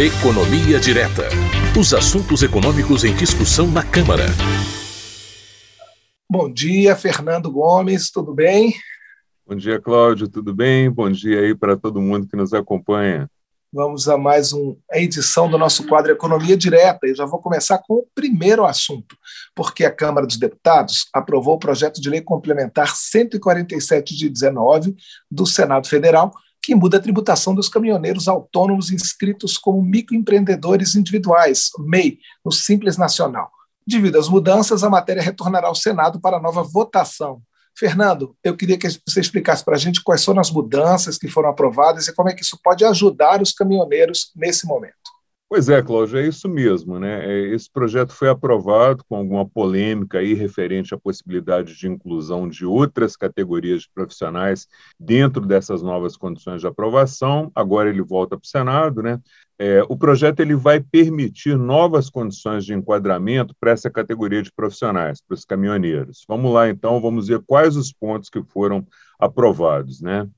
Economia Direta. Os assuntos econômicos em discussão na Câmara. Bom dia, Fernando Gomes, tudo bem? Bom dia, Cláudio, tudo bem? Bom dia aí para todo mundo que nos acompanha. Vamos a mais uma edição do nosso quadro Economia Direta. E já vou começar com o primeiro assunto, porque a Câmara dos Deputados aprovou o projeto de lei complementar 147 de 19 do Senado Federal, que muda a tributação dos caminhoneiros autônomos inscritos como microempreendedores individuais, MEI, no Simples Nacional. Devido às mudanças, a matéria retornará ao Senado para nova votação. Fernando, eu queria que você explicasse para a gente quais foram as mudanças que foram aprovadas e como é que isso pode ajudar os caminhoneiros nesse momento. Pois é, Cláudio, é isso mesmo. Né? É, esse projeto foi aprovado com alguma polêmica aí referente à possibilidade de inclusão de outras categorias de profissionais dentro dessas novas condições de aprovação. Agora ele volta para o Senado. Né? É, o projeto ele vai permitir novas condições de enquadramento para essa categoria de profissionais, para os caminhoneiros. Vamos lá, então, vamos ver quais os pontos que foram aprovados. Né?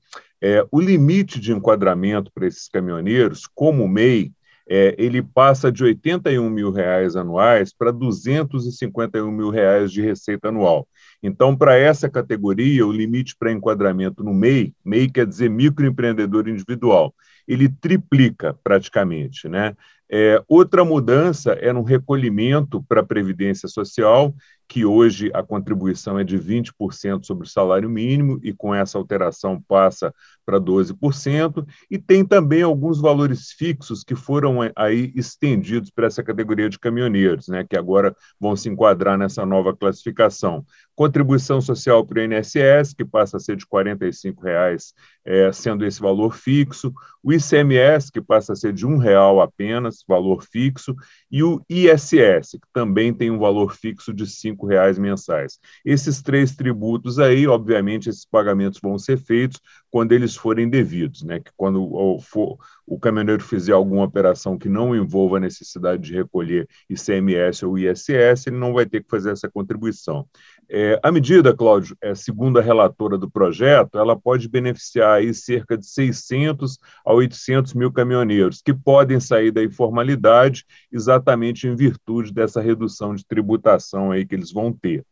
É, o limite de enquadramento para esses caminhoneiros, como MEI, é, ele passa de 81 mil reais anuais para 251 mil reais de receita anual. Então, para essa categoria, o limite para enquadramento no MEI, MEI quer dizer microempreendedor individual, ele triplica praticamente, né? É, outra mudança é no recolhimento para a Previdência Social, que hoje a contribuição é de 20% sobre o salário mínimo, e com essa alteração passa para 12%, e tem também alguns valores fixos que foram aí estendidos para essa categoria de caminhoneiros, né, que agora vão se enquadrar nessa nova classificação. Contribuição social para o INSS, que passa a ser de R$ 45,00, é, sendo esse valor fixo, o ICMS, que passa a ser de R$ 1,00 apenas, valor fixo, e o ISS, que também tem um valor fixo de R$ 5,00 mensais. Esses três tributos aí, obviamente, esses pagamentos vão ser feitos quando eles forem devidos, né? Que quando o, for, o caminhoneiro fizer alguma operação que não envolva a necessidade de recolher ICMS ou ISS, ele não vai ter que fazer essa contribuição. É, a medida, Cláudio, é, segundo a relatora do projeto, ela pode beneficiar aí cerca de 600 a 800 mil caminhoneiros, que podem sair da informalidade exatamente em virtude dessa redução de tributação aí que eles vão ter.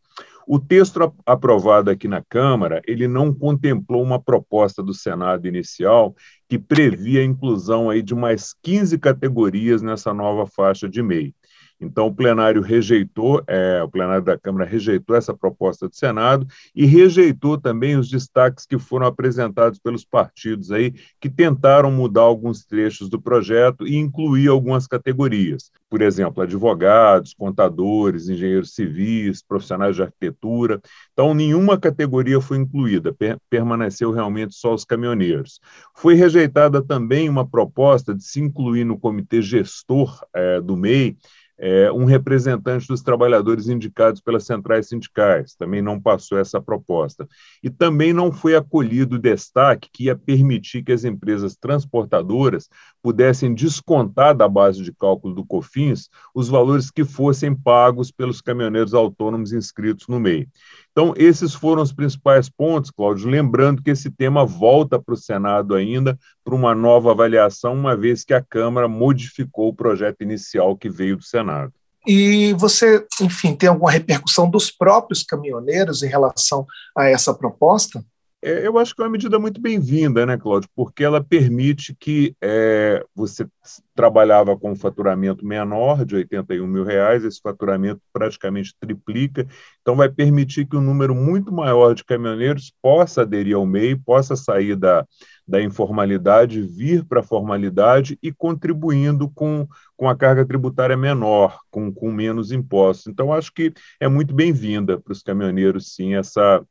O texto aprovado aqui na Câmara, ele não contemplou uma proposta do Senado inicial que previa a inclusão aí de mais 15 categorias nessa nova faixa de MEI. Então, o plenário rejeitou, é, o plenário da Câmara rejeitou essa proposta do Senado e rejeitou também os destaques que foram apresentados pelos partidos aí, que tentaram mudar alguns trechos do projeto e incluir algumas categorias. Por exemplo, advogados, contadores, engenheiros civis, profissionais de arquitetura. Então, nenhuma categoria foi incluída, per permaneceu realmente só os caminhoneiros. Foi rejeitada também uma proposta de se incluir no comitê gestor é, do MEI é, um representante dos trabalhadores indicados pelas centrais sindicais, também não passou essa proposta. E também não foi acolhido o destaque que ia permitir que as empresas transportadoras pudessem descontar da base de cálculo do COFINS os valores que fossem pagos pelos caminhoneiros autônomos inscritos no MEI. Então, esses foram os principais pontos, Cláudio. Lembrando que esse tema volta para o Senado ainda para uma nova avaliação, uma vez que a Câmara modificou o projeto inicial que veio do Senado. E você, enfim, tem alguma repercussão dos próprios caminhoneiros em relação a essa proposta? É, eu acho que é uma medida muito bem-vinda, né, Cláudio? Porque ela permite que é, você trabalhava com um faturamento menor, de 81 mil reais, esse faturamento praticamente triplica, então vai permitir que um número muito maior de caminhoneiros possa aderir ao MEI, possa sair da, da informalidade, vir para a formalidade e contribuindo com, com a carga tributária menor, com, com menos impostos. Então, acho que é muito bem-vinda para os caminhoneiros, sim, essa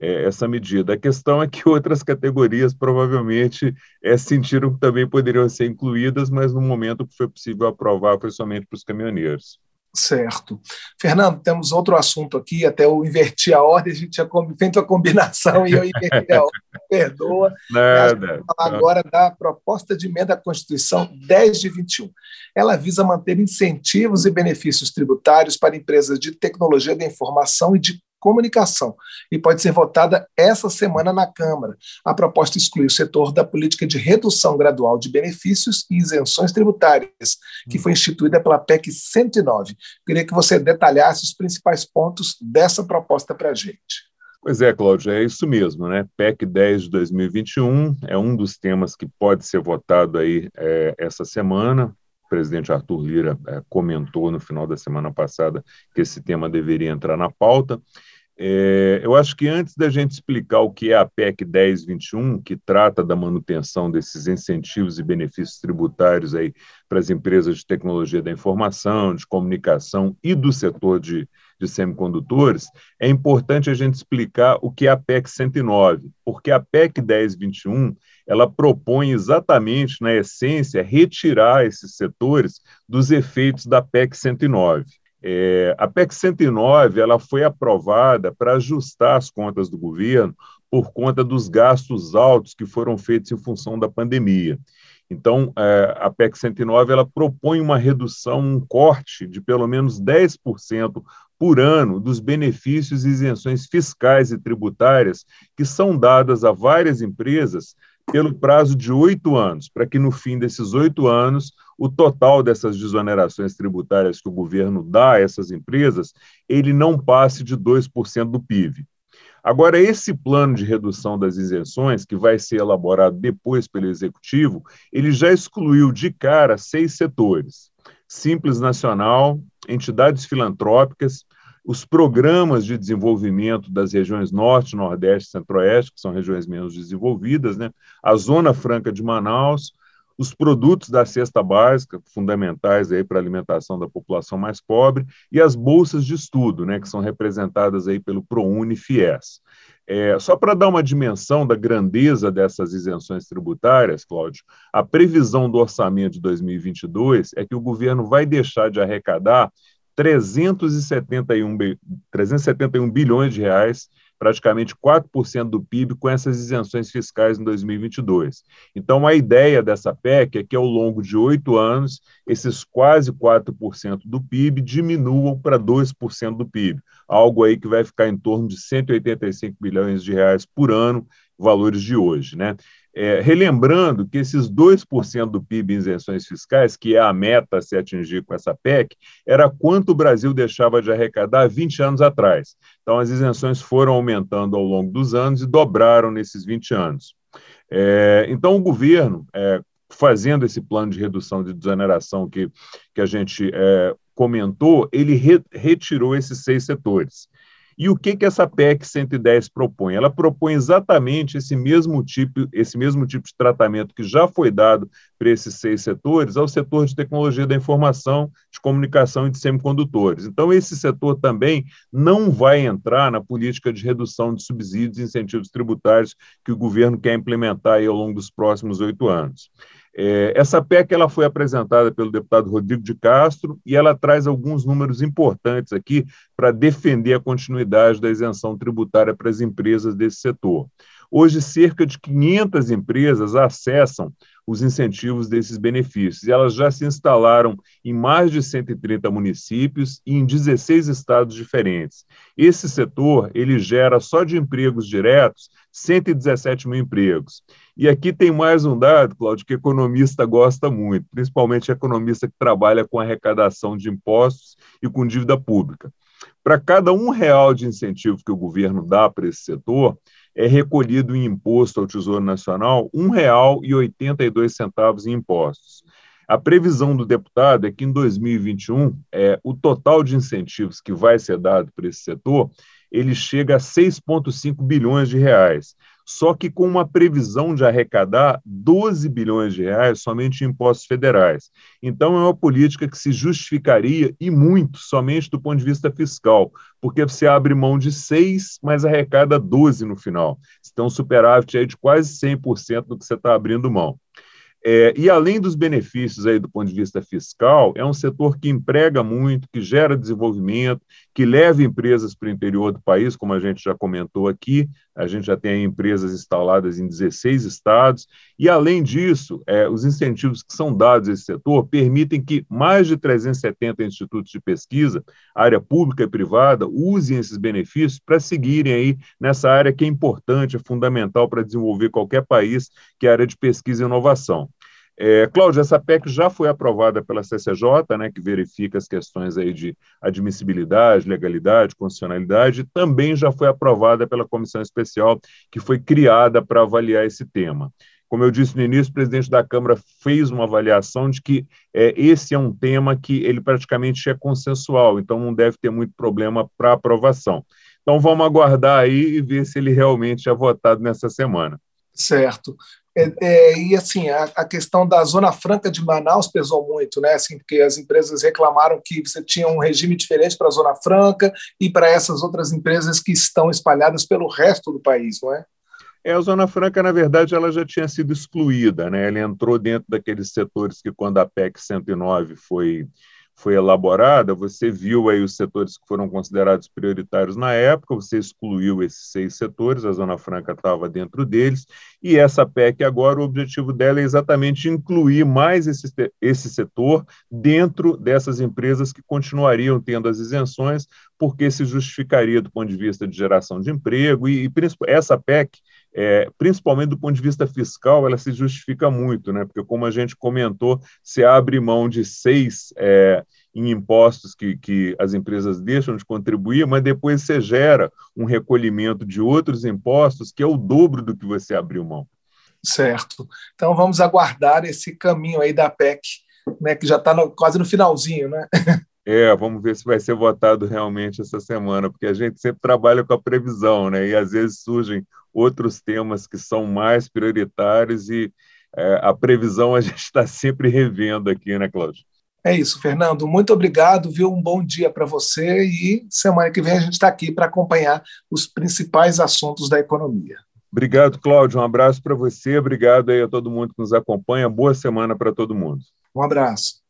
é, essa medida. A questão é que outras categorias provavelmente é, sentiram que também poderiam ser incluídas, mas no momento que foi possível aprovar foi somente para os caminhoneiros. Certo. Fernando, temos outro assunto aqui, até eu inverti a ordem, a gente tinha feito a combinação e eu inverti a ordem, perdoa. Nada. Falar agora da proposta de emenda à Constituição 10 de 21. Ela visa manter incentivos e benefícios tributários para empresas de tecnologia da informação e de comunicação e pode ser votada essa semana na Câmara. A proposta exclui o setor da política de redução gradual de benefícios e isenções tributárias, que foi instituída pela PEC 109. Queria que você detalhasse os principais pontos dessa proposta para a gente. Pois é, Cláudio, é isso mesmo, né? PEC 10 de 2021 é um dos temas que pode ser votado aí é, essa semana. O presidente Arthur Lira é, comentou no final da semana passada que esse tema deveria entrar na pauta. É, eu acho que antes da gente explicar o que é a PEC 1021, que trata da manutenção desses incentivos e benefícios tributários aí para as empresas de tecnologia da informação, de comunicação e do setor de, de semicondutores, é importante a gente explicar o que é a PEC 109, porque a PEC 1021 ela propõe exatamente, na essência, retirar esses setores dos efeitos da PEC 109. É, a PEC 109 ela foi aprovada para ajustar as contas do governo por conta dos gastos altos que foram feitos em função da pandemia. Então, é, a PEC 109 ela propõe uma redução, um corte de pelo menos 10% por ano dos benefícios e isenções fiscais e tributárias que são dadas a várias empresas pelo prazo de oito anos, para que no fim desses oito anos o total dessas desonerações tributárias que o governo dá a essas empresas, ele não passe de 2% do PIB. Agora, esse plano de redução das isenções, que vai ser elaborado depois pelo Executivo, ele já excluiu de cara seis setores: Simples Nacional, entidades filantrópicas, os programas de desenvolvimento das regiões Norte, Nordeste e Centro-Oeste, que são regiões menos desenvolvidas, né? a Zona Franca de Manaus, os produtos da cesta básica, fundamentais aí para a alimentação da população mais pobre, e as bolsas de estudo, né, que são representadas aí pelo ProUni FIES. É, só para dar uma dimensão da grandeza dessas isenções tributárias, Cláudio, a previsão do orçamento de 2022 é que o governo vai deixar de arrecadar 371, 371 bilhões de reais praticamente 4% do PIB com essas isenções fiscais em 2022. Então, a ideia dessa PEC é que, ao longo de oito anos, esses quase 4% do PIB diminuam para 2% do PIB, algo aí que vai ficar em torno de 185 bilhões de reais por ano, valores de hoje. Né? É, relembrando que esses 2% do PIB em isenções fiscais, que é a meta a se atingir com essa PEC, era quanto o Brasil deixava de arrecadar 20 anos atrás. Então, as isenções foram aumentando ao longo dos anos e dobraram nesses 20 anos. É, então, o governo, é, fazendo esse plano de redução de desoneração que, que a gente é, comentou, ele re, retirou esses seis setores. E o que, que essa PEC 110 propõe? Ela propõe exatamente esse mesmo tipo, esse mesmo tipo de tratamento que já foi dado para esses seis setores ao setor de tecnologia da informação, de comunicação e de semicondutores. Então, esse setor também não vai entrar na política de redução de subsídios e incentivos tributários que o governo quer implementar ao longo dos próximos oito anos. É, essa PEC ela foi apresentada pelo deputado Rodrigo de Castro e ela traz alguns números importantes aqui para defender a continuidade da isenção tributária para as empresas desse setor. Hoje, cerca de 500 empresas acessam os incentivos desses benefícios. E elas já se instalaram em mais de 130 municípios e em 16 estados diferentes. Esse setor, ele gera só de empregos diretos 117 mil empregos. E aqui tem mais um dado, Cláudio, que economista gosta muito, principalmente economista que trabalha com arrecadação de impostos e com dívida pública. Para cada um real de incentivo que o governo dá para esse setor, é recolhido em imposto ao Tesouro Nacional R$ 1,82 em impostos. A previsão do deputado é que em 2021, é, o total de incentivos que vai ser dado para esse setor ele chega a 6,5 bilhões de reais. Só que com uma previsão de arrecadar 12 bilhões de reais somente em impostos federais. Então, é uma política que se justificaria, e muito, somente do ponto de vista fiscal, porque você abre mão de 6, mas arrecada 12 no final. Então, superávit aí de quase 100% do que você está abrindo mão. É, e além dos benefícios aí do ponto de vista fiscal, é um setor que emprega muito, que gera desenvolvimento, que leve empresas para o interior do país, como a gente já comentou aqui, a gente já tem empresas instaladas em 16 estados, e além disso, é, os incentivos que são dados a esse setor permitem que mais de 370 institutos de pesquisa, área pública e privada, usem esses benefícios para seguirem aí nessa área que é importante, é fundamental para desenvolver qualquer país, que é a área de pesquisa e inovação. É, Cláudio, essa PEC já foi aprovada pela CCJ, né, que verifica as questões aí de admissibilidade, legalidade, constitucionalidade, também já foi aprovada pela comissão especial que foi criada para avaliar esse tema. Como eu disse no início, o presidente da Câmara fez uma avaliação de que é, esse é um tema que ele praticamente é consensual, então não deve ter muito problema para aprovação. Então vamos aguardar aí e ver se ele realmente é votado nessa semana. Certo. É, é, e assim, a, a, questão da Zona Franca de Manaus pesou muito, né? Assim, porque as empresas reclamaram que você tinha um regime diferente para a Zona Franca e para essas outras empresas que estão espalhadas pelo resto do país, não é? É, a Zona Franca, na verdade, ela já tinha sido excluída, né? Ela entrou dentro daqueles setores que, quando a PEC 109 foi foi elaborada, você viu aí os setores que foram considerados prioritários na época, você excluiu esses seis setores, a Zona Franca estava dentro deles, e essa PEC agora, o objetivo dela é exatamente incluir mais esse, esse setor dentro dessas empresas que continuariam tendo as isenções, porque se justificaria do ponto de vista de geração de emprego, e, e essa PEC, é, principalmente do ponto de vista fiscal, ela se justifica muito, né? porque, como a gente comentou, se abre mão de seis é, em impostos que, que as empresas deixam de contribuir, mas depois você gera um recolhimento de outros impostos que é o dobro do que você abriu mão. Certo. Então vamos aguardar esse caminho aí da PEC, né, que já está quase no finalzinho, né? É, vamos ver se vai ser votado realmente essa semana, porque a gente sempre trabalha com a previsão, né? E às vezes surgem outros temas que são mais prioritários e é, a previsão a gente está sempre revendo aqui, né, Cláudio? É isso, Fernando. Muito obrigado, viu? Um bom dia para você e semana que vem a gente está aqui para acompanhar os principais assuntos da economia. Obrigado, Cláudio. Um abraço para você. Obrigado aí a todo mundo que nos acompanha. Boa semana para todo mundo. Um abraço.